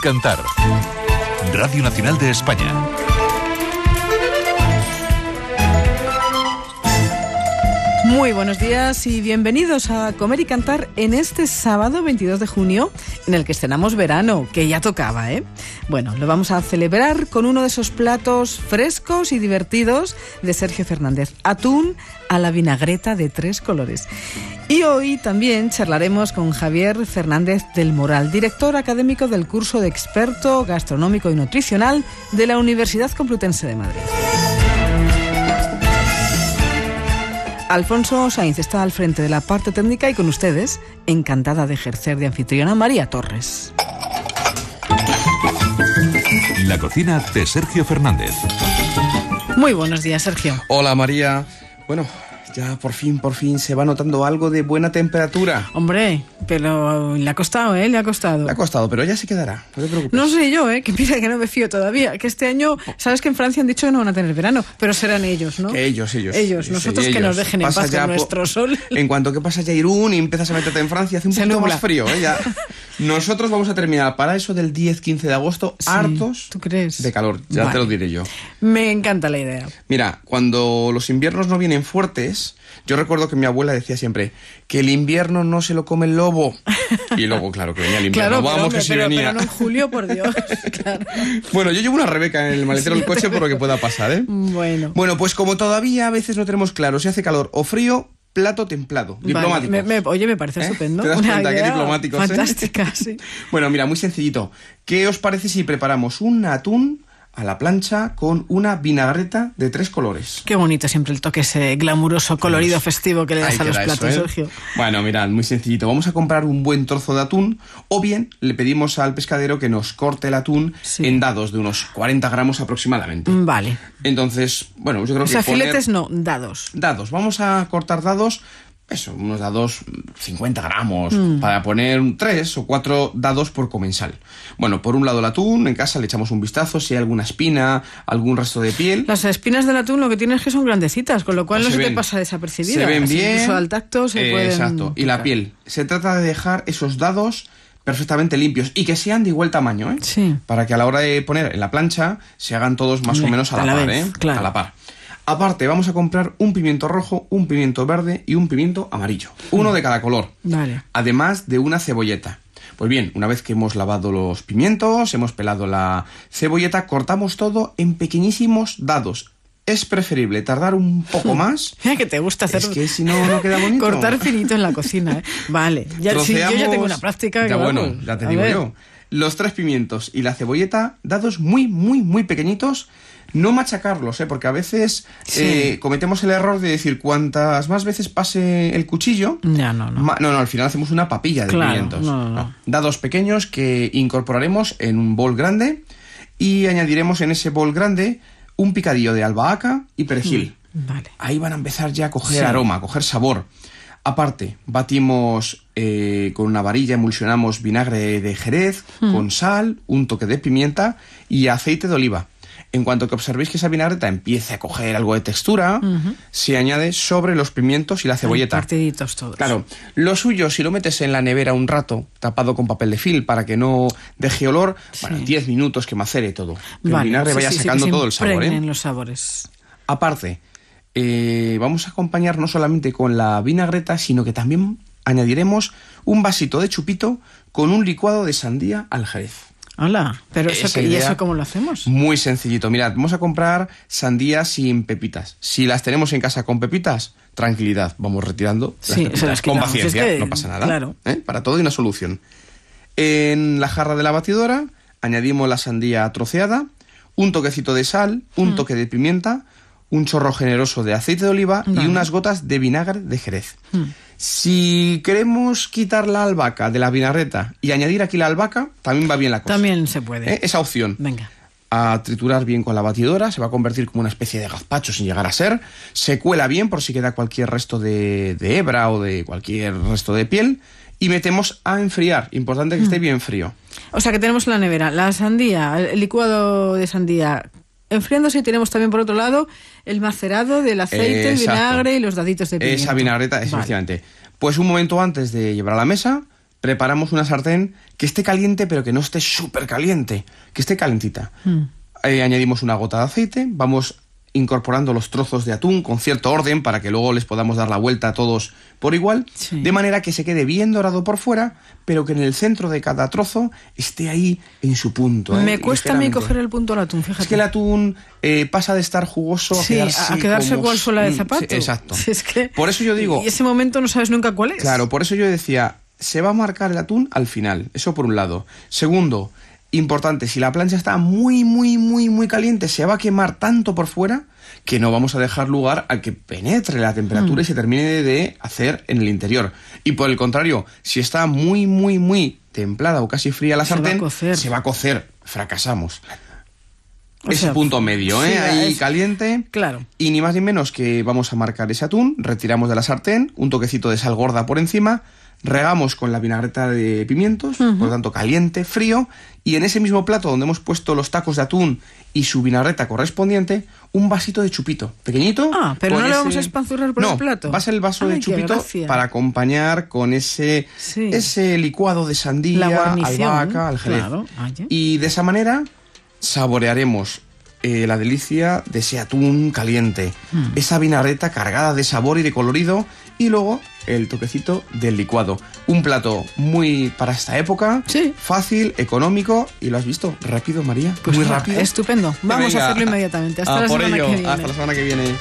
Cantar. Radio Nacional de España. Muy buenos días y bienvenidos a Comer y Cantar en este sábado 22 de junio, en el que estrenamos verano, que ya tocaba, ¿eh? Bueno, lo vamos a celebrar con uno de esos platos frescos y divertidos de Sergio Fernández, atún a la vinagreta de tres colores. Y hoy también charlaremos con Javier Fernández del Moral, director académico del curso de experto gastronómico y nutricional de la Universidad Complutense de Madrid. Alfonso Sainz está al frente de la parte técnica y con ustedes, encantada de ejercer de anfitriona María Torres. La cocina de Sergio Fernández. Muy buenos días, Sergio. Hola María. Bueno, ya por fin, por fin se va notando algo de buena temperatura. Hombre, pero le ha costado, ¿eh? Le ha costado. Le ha costado, pero ya se quedará, no te preocupes. No sé yo, ¿eh? Que mira que no me fío todavía. Que este año, sabes que en Francia han dicho que no van a tener verano, pero serán ellos, ¿no? Que ellos, ellos. Ellos, nosotros que nos dejen en Pasa paz ya con nuestro sol. En cuanto que pasa ya Irún y empiezas a meterte en Francia, hace un Se poquito nubla. más frío, ¿eh? Ya. Nosotros vamos a terminar para eso del 10-15 de agosto Sí, hartos ¿tú crees? de calor, ya Vale. te lo diré yo. Me encanta la idea. Mira, cuando los inviernos no vienen fuertes, yo recuerdo que mi abuela decía siempre que el invierno no se lo come el lobo. Y luego, claro, que venía el invierno. Claro, Vamos, que sí pero, venía. pero no en julio, por Dios. claro. Bueno, yo llevo una Rebeca en el maletero del coche por lo que pueda pasar, ¿eh? Bueno. Bueno, pues como todavía a veces no tenemos claro si hace calor o frío, plato templado, Vale, diplomático. me- me- oye, me parece ¿Eh? estupendo. ¿Te das Una cuenta qué idea diplomáticos, eh? Fantástica, sí. Bueno, mira, muy sencillito. ¿Qué os parece si preparamos un atún a la plancha con una vinagreta de tres colores? Qué bonito siempre el toque ese glamuroso, colorido, festivo que le das a los eso, platos, ¿eh? Sergio. Bueno, mirad, muy sencillito. Vamos a comprar un buen trozo de atún o bien le pedimos al pescadero que nos corte el atún Sí. en dados de unos 40 gramos aproximadamente. Mm, Vale. Entonces, bueno, yo creo O que poner- filetes no, dados. Dados, vamos a cortar dados, eso, unos dados 50 gramos, para poner tres o cuatro dados por comensal. Bueno, por un lado el atún, en casa le echamos un vistazo, si hay alguna espina, algún resto de piel. Las espinas del atún lo que tienes es que son grandecitas, con lo cual no Se se, te pasa desapercibida. Se ven Así, bien. Incluso al tacto se Eh, pueden Exacto. Y la piel. Se trata de dejar esos dados perfectamente limpios y que sean de igual tamaño, ¿eh? Sí. Para que a la hora de poner en la plancha se hagan todos más o menos a la, a la par, vez, ¿eh? claro. A la par. Aparte, vamos a comprar un pimiento rojo, un pimiento verde y un pimiento amarillo. Uno de cada color. Vale. Además de una cebolleta. Pues bien, una vez que hemos lavado los pimientos, hemos pelado la cebolleta, cortamos todo en pequeñísimos dados. Es preferible tardar un poco más. Que te gusta hacer. Es que si no, no queda bonito. Cortar finito en la cocina, ¿eh? Vale. Ya, sí, yo ya tengo una práctica. Ya bueno, vamos, ya te digo ver. yo. Los tres pimientos y la cebolleta dados muy, muy, muy pequeñitos. No machacarlos, ¿eh? porque a veces Sí. eh, cometemos el error de decir cuantas más veces pase el cuchillo, Ya, no, no. no, no, al final hacemos una papilla de Claro, pimientos. no, no, no. Dados pequeños que incorporaremos en un bol grande y añadiremos en ese bol grande un picadillo de albahaca y perejil. Vale. Ahí van a empezar ya a coger Sí. aroma, a coger sabor. Aparte, batimos eh, con una varilla, emulsionamos vinagre de jerez, Hmm. con sal, un toque de pimienta y aceite de oliva. En cuanto que observéis que esa vinagreta empiece a coger algo de textura, se añade sobre los pimientos y la cebolleta. Partiditos todos. Claro, lo suyo, si lo metes en la nevera un rato, tapado con papel de film para que no deje olor, bueno, 10 minutos que macere todo. Que Vale, el vinagre sí, vaya sí, sí, sacando que se todo el sabor, ¿eh? los sabores. Aparte, eh, vamos a acompañar no solamente con la vinagreta, sino que también añadiremos un vasito de chupito con un licuado de sandía al jerez. Hola, pero eso, que- ¿y eso cómo lo hacemos? Muy sencillito. Mirad, vamos a comprar sandías sin pepitas. Si las tenemos en casa con pepitas, tranquilidad, vamos retirando las Sí, pepitas. se las con paciencia, Es que, no pasa nada. claro. ¿eh? Para todo hay una solución. En la jarra de la batidora añadimos la sandía troceada, un toquecito de sal, Mm. un toque de pimienta, un chorro generoso de aceite de oliva Vale. y unas gotas de vinagre de jerez. Si queremos quitar la albahaca de la vinagreta y añadir aquí la albahaca, también va bien la cosa. También se puede. ¿Eh? Esa opción Venga. a triturar bien con la batidora, se va a convertir como una especie de gazpacho sin llegar a ser, se cuela bien por si queda cualquier resto de, de hebra o de cualquier resto de piel y metemos a enfriar, importante que esté Mm. bien frío. O sea que tenemos en la nevera la sandía, el licuado de sandía enfriándose y tenemos también por otro lado el macerado del aceite, el vinagre y los daditos de pimiento. Esa vinagreta, Vale. efectivamente. Pues un momento antes de llevar a la mesa, preparamos una sartén que esté caliente, pero que no esté súper caliente, que esté calentita. Mm. Eh, añadimos una gota de aceite, vamos incorporando los trozos de atún con cierto orden para que luego les podamos dar la vuelta a todos por igual, Sí. de manera que se quede bien dorado por fuera, pero que en el centro de cada trozo esté ahí en su punto. ¿eh? Me cuesta a mí coger el punto al atún, fíjate. Es que el atún eh, pasa de estar jugoso a Sí, quedar a quedarse como- cual suela de Mm, sí, zapato. exacto. Es que- Por eso yo digo, Y ese momento no sabes nunca cuál es. Claro, por eso yo decía, se va a marcar el atún al final, eso por un lado. Segundo, importante, si la plancha está muy, muy, muy, muy caliente, se va a quemar tanto por fuera que no vamos a dejar lugar a que penetre la Mm. temperatura y se termine de hacer en el interior. Y por el contrario, si está muy, muy, muy templada o casi fría la Se sartén, se va a cocer, fracasamos. O Ese sea, punto medio, ¿eh? sí, Ahí es- caliente. Claro. Y ni más ni menos que vamos a marcar ese atún, retiramos de la sartén, un toquecito de sal gorda por encima, regamos con la vinagreta de pimientos, por lo tanto caliente, frío, y en ese mismo plato donde hemos puesto los tacos de atún y su vinagreta correspondiente, un vasito de chupito, pequeñito. Ah, pero no le vamos a espanzurrar por No, el plato. va a ser el vaso Ay, de chupito gracia. para acompañar con ese, Sí. ese licuado de sandía, albahaca, al jerez. claro. Y de esa manera saborearemos eh, la delicia de ese atún caliente, Hmm. esa vinagreta cargada de sabor y de colorido, y luego el toquecito del licuado. Un plato muy para esta época, Sí. fácil, económico, y lo has visto, rápido, María, Pues muy rápido. Estupendo. Vamos Venga, a hacerlo inmediatamente. Hasta la por semana ello, que viene. Hasta la semana que viene.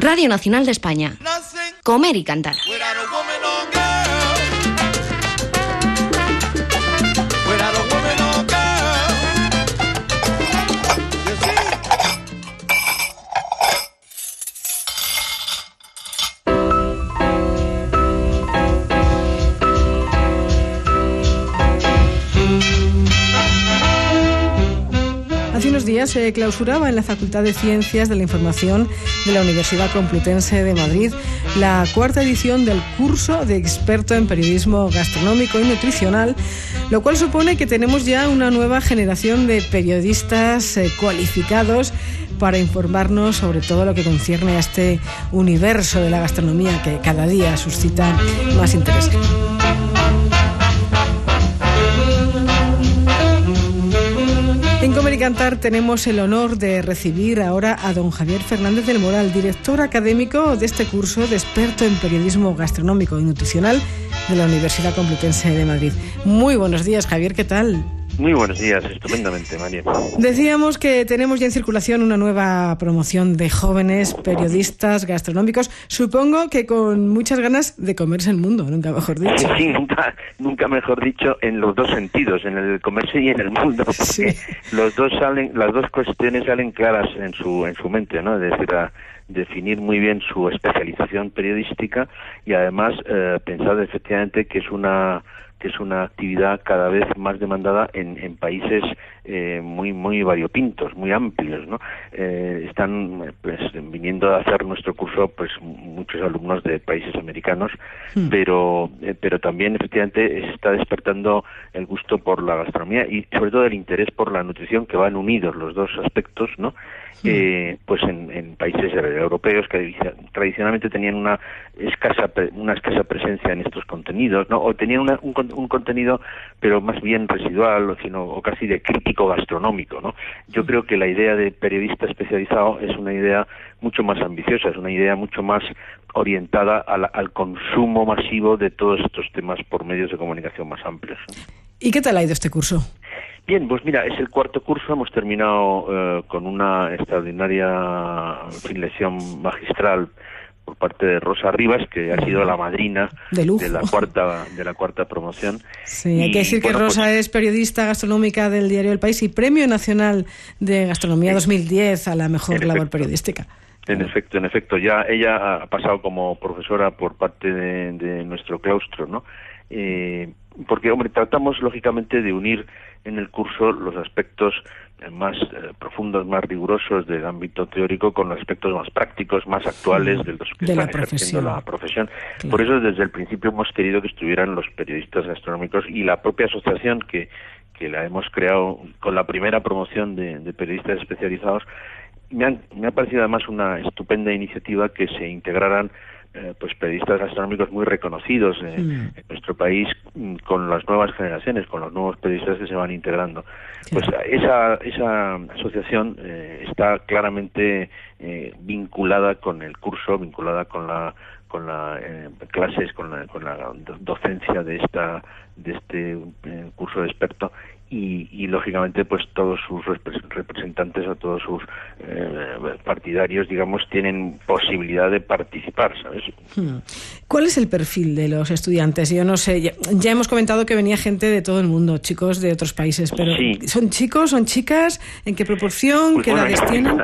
Radio Nacional de España. Comer y cantar. Días se clausuraba en la Facultad de Ciencias de la Información de la Universidad Complutense de Madrid la cuarta edición del curso de experto en periodismo gastronómico y nutricional, lo cual supone que tenemos ya una nueva generación de periodistas eh, cualificados para informarnos sobre todo lo que concierne a este universo de la gastronomía que cada día suscita más interés. En Comer y Cantar tenemos el honor de recibir ahora a don Javier Fernández del Moral, director académico de este curso de experto en periodismo gastronómico y nutricional de la Universidad Complutense de Madrid. Muy buenos días, Javier, ¿qué tal? Muy buenos días, estupendamente, María. Decíamos que tenemos ya en circulación una nueva promoción de jóvenes periodistas gastronómicos, supongo que con muchas ganas de comerse el mundo, nunca mejor dicho. Sí, nunca, nunca mejor dicho, en los dos sentidos, en el comercio y en el mundo, porque Sí. los dos salen, las dos cuestiones salen claras en su, en su mente, ¿no? Es decir, a definir muy bien su especialización periodística y además eh, pensar efectivamente que es una que es una actividad cada vez más demandada en, en países eh, muy muy variopintos, muy amplios, ¿no? Eh, están pues viniendo a hacer nuestro curso pues muchos alumnos de países americanos, pero eh, pero también efectivamente se está despertando el gusto por la gastronomía y sobre todo el interés por la nutrición que van unidos los dos aspectos, ¿no? Eh, pues en, en países europeos que tradicionalmente tenían una escasa una escasa presencia en estos contenidos, ¿no? O tenían una- un, un contenido pero más bien residual, o sino o casi de crítico gastronómico, ¿no? Yo creo que la idea de periodista especializado es una idea mucho más ambiciosa, es una idea mucho más orientada al, al consumo masivo de todos estos temas por medios de comunicación más amplios. ¿Y qué tal ha ido este curso? Bien, pues mira, es el cuarto curso, hemos terminado eh, con una extraordinaria lección magistral por parte de Rosa Rivas, que ha sido la madrina De la cuarta de la cuarta promoción. Sí, hay que decir que Rosa pues, es periodista gastronómica del diario El País y Premio Nacional de Gastronomía 2010 a la mejor labor efecto. periodística. En efecto, en efecto, ya ella ha pasado como profesora por parte de, de nuestro claustro, ¿no? Eh, porque, hombre, tratamos lógicamente de unir en el curso los aspectos eh, más eh, profundos, más rigurosos del ámbito teórico con los aspectos más prácticos, más actuales de los que De la están profesión. ejerciendo la profesión. Claro. Por eso, desde el principio hemos querido que estuvieran los periodistas gastronómicos y la propia asociación que que la hemos creado con la primera promoción de, periodistas especializados, me, me ha parecido además una estupenda iniciativa que se integraran eh, pues periodistas gastronómicos muy reconocidos eh, en nuestro país mm, con las nuevas generaciones, con los nuevos periodistas que se van integrando. Pues esa, esa asociación eh, está claramente vinculada con el curso, vinculada con la con la clases, con la, con la docencia de esta de este curso de experto y, lógicamente pues todos sus representantes o todos sus eh, partidarios digamos tienen posibilidad de participar sabes hmm. cuál es el perfil de los estudiantes yo no sé ya, hemos comentado que venía gente de todo el mundo chicos de otros países pero son chicos son chicas en qué proporción pues qué edades tienen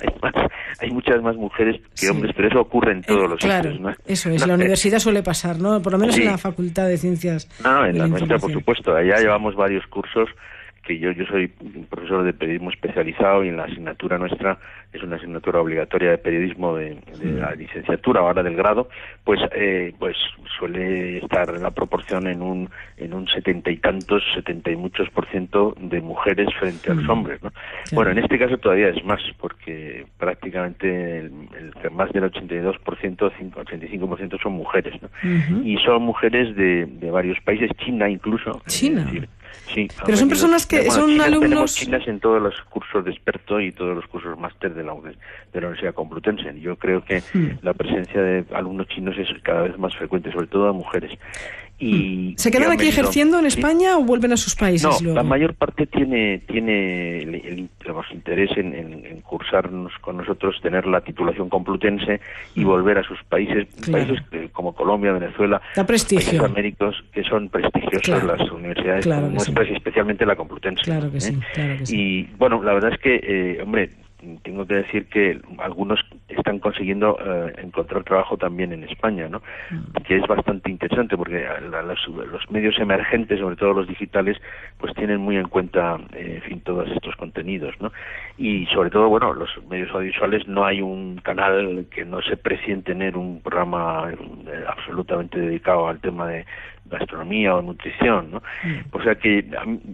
hay, muchas más mujeres que hombres pero eso ocurre en todos los claro eso es la universidad suele pasar no por lo menos en la facultad de ciencias no en la nuestra por supuesto allá llevamos varios cursos que yo, yo soy profesor de periodismo especializado y en la asignatura nuestra es una asignatura obligatoria de periodismo de, la licenciatura ahora del grado, pues eh, pues suele estar la proporción en un en un setenta y tantos, setenta y muchos por ciento de mujeres frente a los hombres, ¿no? Bueno, en este caso todavía es más porque prácticamente el, más del 82 por ciento, 85 por ciento son mujeres, ¿no? Y son mujeres de, de varios países, China incluso. China. Sí, pero son personas que son alumnos. Tenemos chinas en todos los cursos de experto y todos los cursos máster de la, de la Universidad Complutense. Yo creo que hmm. la presencia de alumnos chinos es cada vez más frecuente, sobre todo a mujeres. Y, ¿Se quedan aquí ejerciendo en España o vuelven a sus países? No, la mayor parte tiene tiene el, interés en, cursarnos con nosotros, tener la titulación complutense y mm. volver a sus países, países como Colombia, Venezuela, países américos que son prestigiosos las universidades nuestras y especialmente la complutense. Claro que sí, ¿eh? Y bueno, la verdad es que, eh, hombre, tengo que decir que algunos están consiguiendo eh, encontrar trabajo también en España, ¿no? Mm. Que es bastante interesante porque los, medios emergentes, sobre todo los digitales, pues tienen muy en cuenta, eh, en fin, todos estos contenidos, ¿no? Y sobre todo, bueno, los medios audiovisuales no hay un canal que no se precie en tener un programa eh, absolutamente dedicado al tema de gastronomía o nutrición, ¿no? Mm. O sea que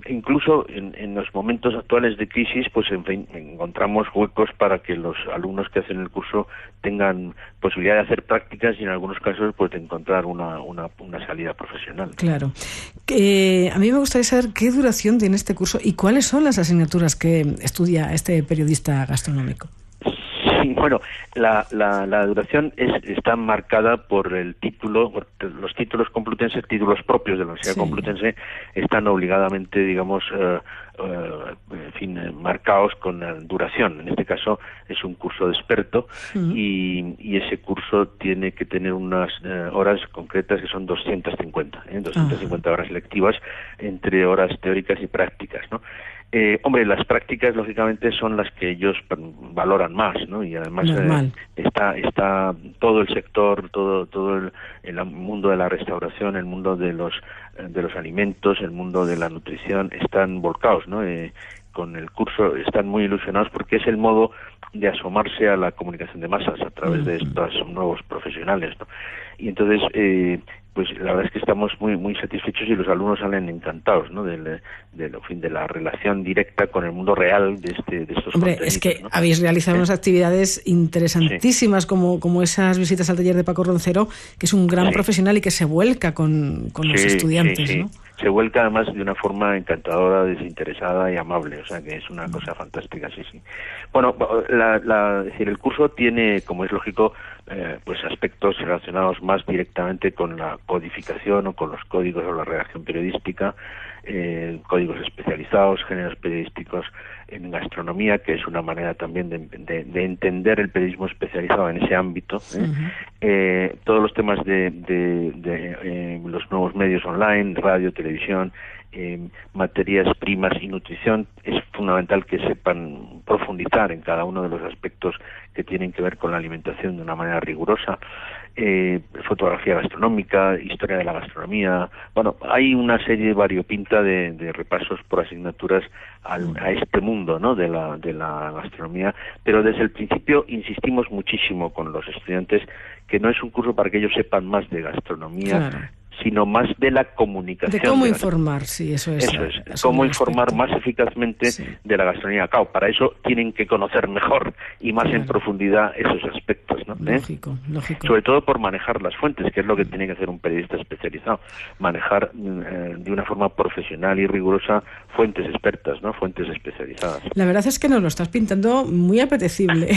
incluso en, los momentos actuales de crisis, pues en fin, encontramos huecos para que los alumnos que hacen el curso tengan posibilidad de hacer prácticas y en algunos casos pues de encontrar una, una, una salida profesional. Claro. Eh, a mí me gustaría saber qué duración tiene este curso y cuáles son las asignaturas que estudia este periodista gastronómico. Bueno, la, la, duración es, está marcada por el título, los títulos complutenses, títulos propios de la Universidad Complutense, están obligadamente, digamos, eh, eh, en fin, eh, marcados con la duración. En este caso es un curso de experto y, y, ese curso tiene que tener unas horas concretas que son 250, 250 horas lectivas entre horas teóricas y prácticas, ¿no? Eh, hombre, las prácticas lógicamente son las que ellos valoran más, ¿no? Y además eh, está está todo el sector, todo todo el, el, mundo de la restauración, el mundo de los de los alimentos, el mundo de la nutrición están volcados, ¿no? Eh, con el curso están muy ilusionados porque es el modo de asomarse a la comunicación de masas a través de estos nuevos profesionales, ¿no? Y entonces eh, pues la verdad es que estamos muy muy satisfechos y los alumnos salen encantados ¿no? de, fin, de la relación directa con el mundo real de, este, de estos Hombre, es que habéis realizado unas actividades interesantísimas como, como esas visitas al taller de Paco Roncero, que es un gran profesional y que se vuelca con, con los estudiantes. ¿no? Se vuelca además de una forma encantadora, desinteresada y amable, o sea que es una cosa fantástica, sí, sí. Bueno, la, la, decir, el curso tiene, como es lógico, eh, pues aspectos relacionados más directamente con la codificación o con los códigos o la redacción periodística, eh, códigos especializados, géneros periodísticos en gastronomía, que es una manera también de, entender el periodismo especializado en ese ámbito. ¿eh? todos los temas de, de los nuevos medios online, radio, televisión, materias primas y nutrición, es fundamental que sepan profundizar en cada uno de los aspectos que tienen que ver con la alimentación de una manera rigurosa, eh, fotografía gastronómica, historia de la gastronomía. Bueno, hay una serie variopinta de, repasos por asignaturas a este mundo ¿no? de, la, de la gastronomía, pero desde el principio insistimos muchísimo con los estudiantes que no es un curso para que ellos sepan más de gastronomía, sino más de la comunicación. De cómo informar, sí, eso es. Eso es, cómo informar más eficazmente de la gastronomía. Claro, para eso tienen que conocer mejor y más en profundidad esos aspectos, ¿no? ¿Eh? Lógico, lógico. Sobre todo por manejar las fuentes, que es lo que tiene que hacer un periodista especializado. Manejar eh, de una forma profesional y rigurosa fuentes expertas, ¿no? Fuentes especializadas. La verdad es que nos lo estás pintando muy apetecible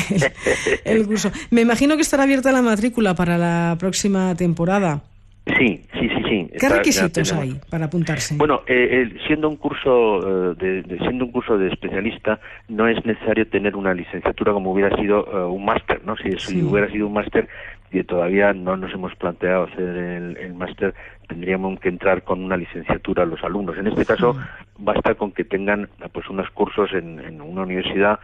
el curso. Me imagino que estará abierta la matrícula para la próxima temporada. Sí, sí, sí, sí. ¿Qué requisitos hay para apuntarse? Bueno, eh, siendo un curso eh, de, siendo un curso de especialista, no es necesario tener una licenciatura como hubiera sido eh, un máster, ¿no? Si, hubiera sido un máster y todavía no nos hemos planteado hacer el, máster, tendríamos que entrar con una licenciatura a los alumnos. En este caso, basta con que tengan pues unos cursos en, en una universidad,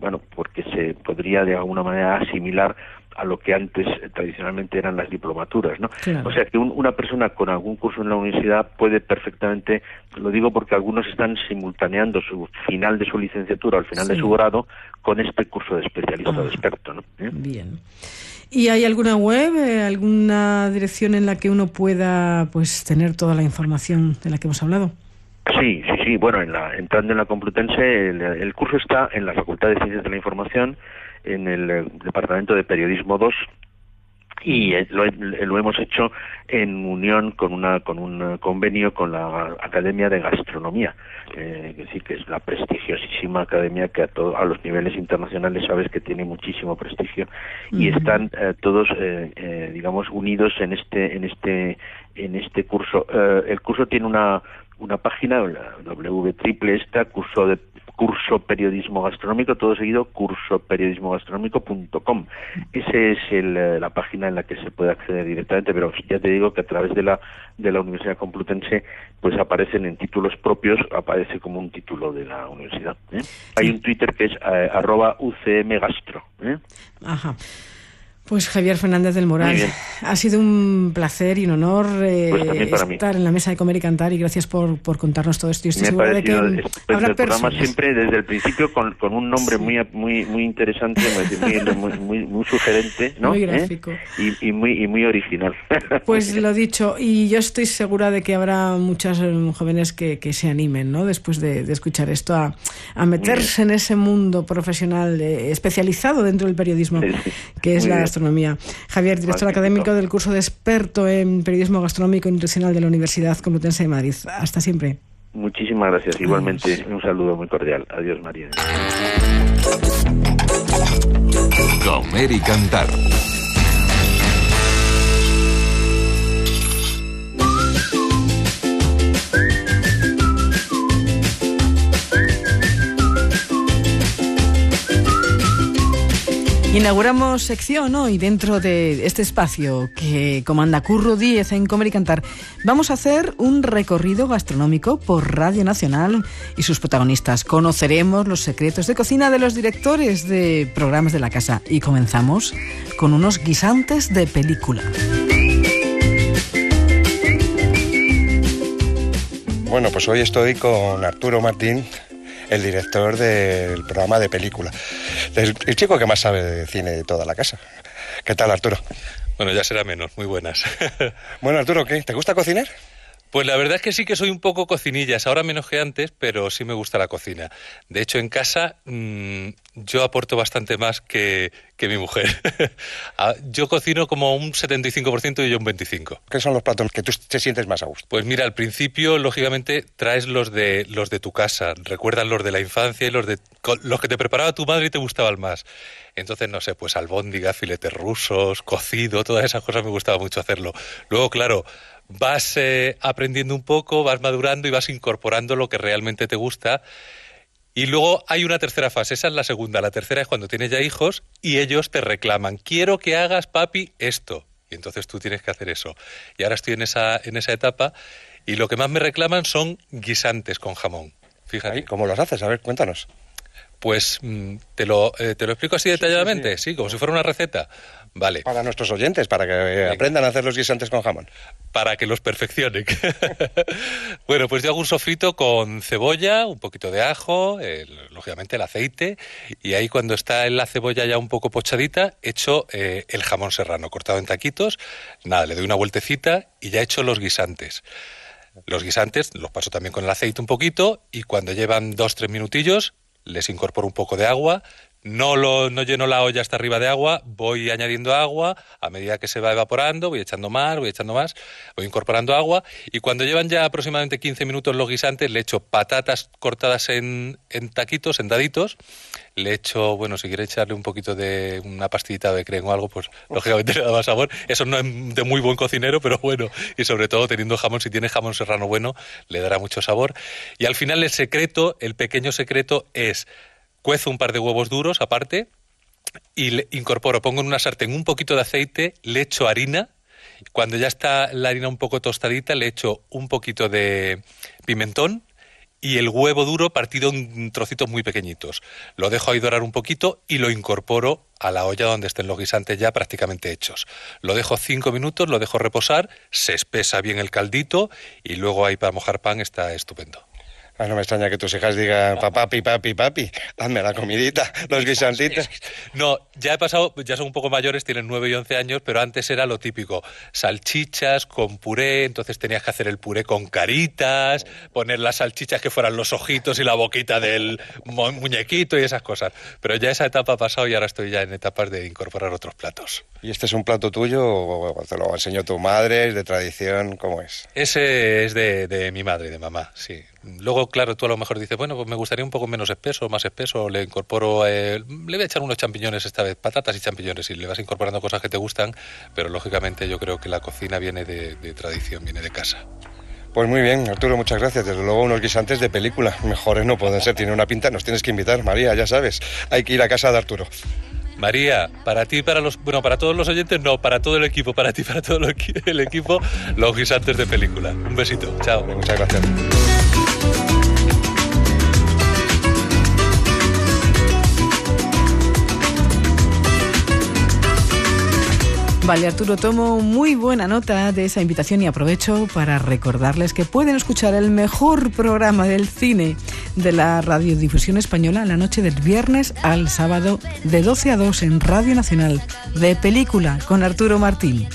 bueno, porque se podría de alguna manera asimilar a lo que antes eh, tradicionalmente eran las diplomaturas, ¿no? O sea que una persona con algún curso en la universidad puede perfectamente, lo digo porque algunos están simultaneando su final de su licenciatura o el final de su grado con este curso de especialista o de experto, ¿no? ¿Eh? Bien. ¿Y hay alguna web, eh, alguna dirección en la que uno pueda pues tener toda la información de la que hemos hablado? Sí, sí, sí. Bueno, en la, entrando en la Complutense, el curso está en la Facultad de Ciencias de la Información en el eh, Departamento de Periodismo 2 y eh, lo, lo, hemos hecho en unión con una con un convenio con la Academia de Gastronomía eh, que sí que es la prestigiosísima academia que a todo, a los niveles internacionales sabes que tiene muchísimo prestigio y están eh, todos eh, digamos unidos en este en este en este curso. El curso tiene una una página w triple esta curso de curso periodismo gastronómico, todo seguido cursoperiodismogastronómico.com. Esa es eh, la página en la que se puede acceder directamente, pero ya te digo que a través de la de la Universidad Complutense pues aparecen en títulos propios, aparece como un título de la universidad. ¿eh? Hay un Twitter que es eh, arroba ucmgastro. Ajá. Pues Javier Fernández del Moral, ha sido un placer y un honor eh, pues estar en la mesa de comer y cantar y gracias por, por contarnos todo esto. estoy seguro de que habrá el programa siempre desde el principio con, con un nombre muy muy muy interesante, muy, muy, muy, sugerente, ¿no? Muy gráfico. ¿Eh? Y, y, muy y muy original. Pues lo dicho y yo estoy segura de que habrá muchas eh, jóvenes que, que se animen, ¿no? Después de, de escuchar esto a, a meterse en ese mundo profesional especializado dentro del periodismo, que es la Javier, director académico del curso de experto en periodismo gastronómico y nutricional de la Universidad Complutense de Madrid. Hasta siempre. Muchísimas gracias. Igualmente, un saludo muy cordial. Adiós, María. Comer y cantar. Inauguramos sección hoy dentro de este espacio que comanda Curro Díez en Comer y Cantar. Vamos a hacer un recorrido gastronómico por Radio Nacional y sus protagonistas. Conoceremos los secretos de cocina de los directores de programas de la casa y comenzamos con unos guisantes de película. Bueno, pues hoy estoy con Arturo Martín, el director del programa de película. El, chico que más sabe de cine de toda la casa. ¿Qué tal, Arturo? Bueno, ya será menos, muy buenas. bueno, Arturo, ¿qué? ¿Te gusta cocinar? Pues la verdad es que sí que soy un poco cocinillas, ahora menos que antes, pero sí me gusta la cocina. De hecho, en casa mm, yo aporto bastante más que, que mi mujer. Ah, yo cocino como un 75% y yo un 25%. ¿Qué son los platos que tú te sientes más a gusto? Pues mira, al principio, lógicamente, traes los de, los de tu casa, recuerdan los de la infancia y los, de, los que te preparaba tu madre y te gustaban más. Entonces, no sé, pues albóndiga, filetes rusos, cocido, todas esas cosas me gustaba mucho hacerlo. Luego, claro, vas eh, aprendiendo un poco, vas madurando y vas incorporando lo que realmente te gusta. Y luego hay una tercera fase, esa es la segunda. La tercera es cuando tienes ya hijos y ellos te reclaman, quiero que hagas, papi, esto. Y entonces tú tienes que hacer eso. Y ahora estoy en esa, en esa etapa y lo que más me reclaman son guisantes con jamón. Fíjate. ¿Cómo los haces? A ver, cuéntanos. Pues mm, te, lo, eh, te lo explico así detalladamente, sí, como si fuera una receta. Vale. Para nuestros oyentes, para que eh, aprendan a hacer los guisantes con jamón. Para que los perfeccionen. bueno, pues yo hago un sofrito con cebolla, un poquito de ajo, lógicamente el aceite, y ahí cuando está la cebolla ya un poco pochadita, echo eh, el jamón serrano cortado en taquitos, nada, le doy una vueltecita y ya echo los guisantes. Los guisantes los paso también con el aceite un poquito y cuando llevan dos, tres minutillos les incorporo un poco de agua, no, lo, no lleno la olla hasta arriba de agua, voy añadiendo agua, a medida que se va evaporando, voy echando más, voy echando más, voy incorporando agua y cuando llevan ya aproximadamente 15 minutos los guisantes le echo patatas cortadas en, en taquitos, en daditos, le echo, bueno, si quiere echarle un poquito de una pastillita de crema o algo, pues lógicamente le da más sabor. Eso no es de muy buen cocinero, pero bueno, y sobre todo teniendo jamón, si tiene jamón serrano bueno, le dará mucho sabor. Y al final el secreto, el pequeño secreto es cuezo un par de huevos duros aparte y le incorporo, pongo en una sartén un poquito de aceite, le echo harina. Cuando ya está la harina un poco tostadita, le echo un poquito de pimentón y el huevo duro partido en trocitos muy pequeñitos. Lo dejo ahí dorar un poquito y lo incorporo a la olla donde estén los guisantes ya prácticamente hechos. Lo dejo cinco minutos, lo dejo reposar, se espesa bien el caldito y luego ahí para mojar pan está estupendo. Ah, no me extraña que tus hijas digan, papi, papi, papi, hazme la comidita, los guisantitos. No, ya he pasado, ya son un poco mayores, tienen 9 y 11 años, pero antes era lo típico, salchichas con puré, entonces tenías que hacer el puré con caritas, poner las salchichas que fueran los ojitos y la boquita del muñequito y esas cosas. Pero ya esa etapa ha pasado y ahora estoy ya en etapas de incorporar otros platos. ¿Y este es un plato tuyo o te lo enseñó tu madre, es de tradición, cómo es? Ese es de, de mi madre, de mamá, sí. Luego, claro, tú a lo mejor dices, bueno, pues me gustaría un poco menos espeso, más espeso, le incorporo, eh, le voy a echar unos champiñones esta vez, patatas y champiñones, y le vas incorporando cosas que te gustan, pero lógicamente yo creo que la cocina viene de, tradición, viene de casa. Pues muy bien, Arturo, muchas gracias. Desde luego unos guisantes de película. Mejores no pueden ser, tiene una pinta, nos tienes que invitar, María, ya sabes. Hay que ir a casa de Arturo. María, para ti, para los, bueno, para todos los oyentes, no, para todo el equipo, para ti, para todo el equipo, los guisantes de película. Un besito, chao. Muchas gracias. Vale, Arturo, tomo muy buena nota de esa invitación y aprovecho para recordarles que pueden escuchar el mejor programa del cine de la radiodifusión española la noche del viernes al sábado de 12 a 2 en Radio Nacional de película con Arturo Martín.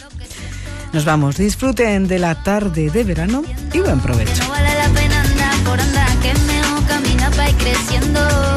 Nos vamos, disfruten de la tarde de verano y buen provecho. Andar, que mejor camina para ir creciendo.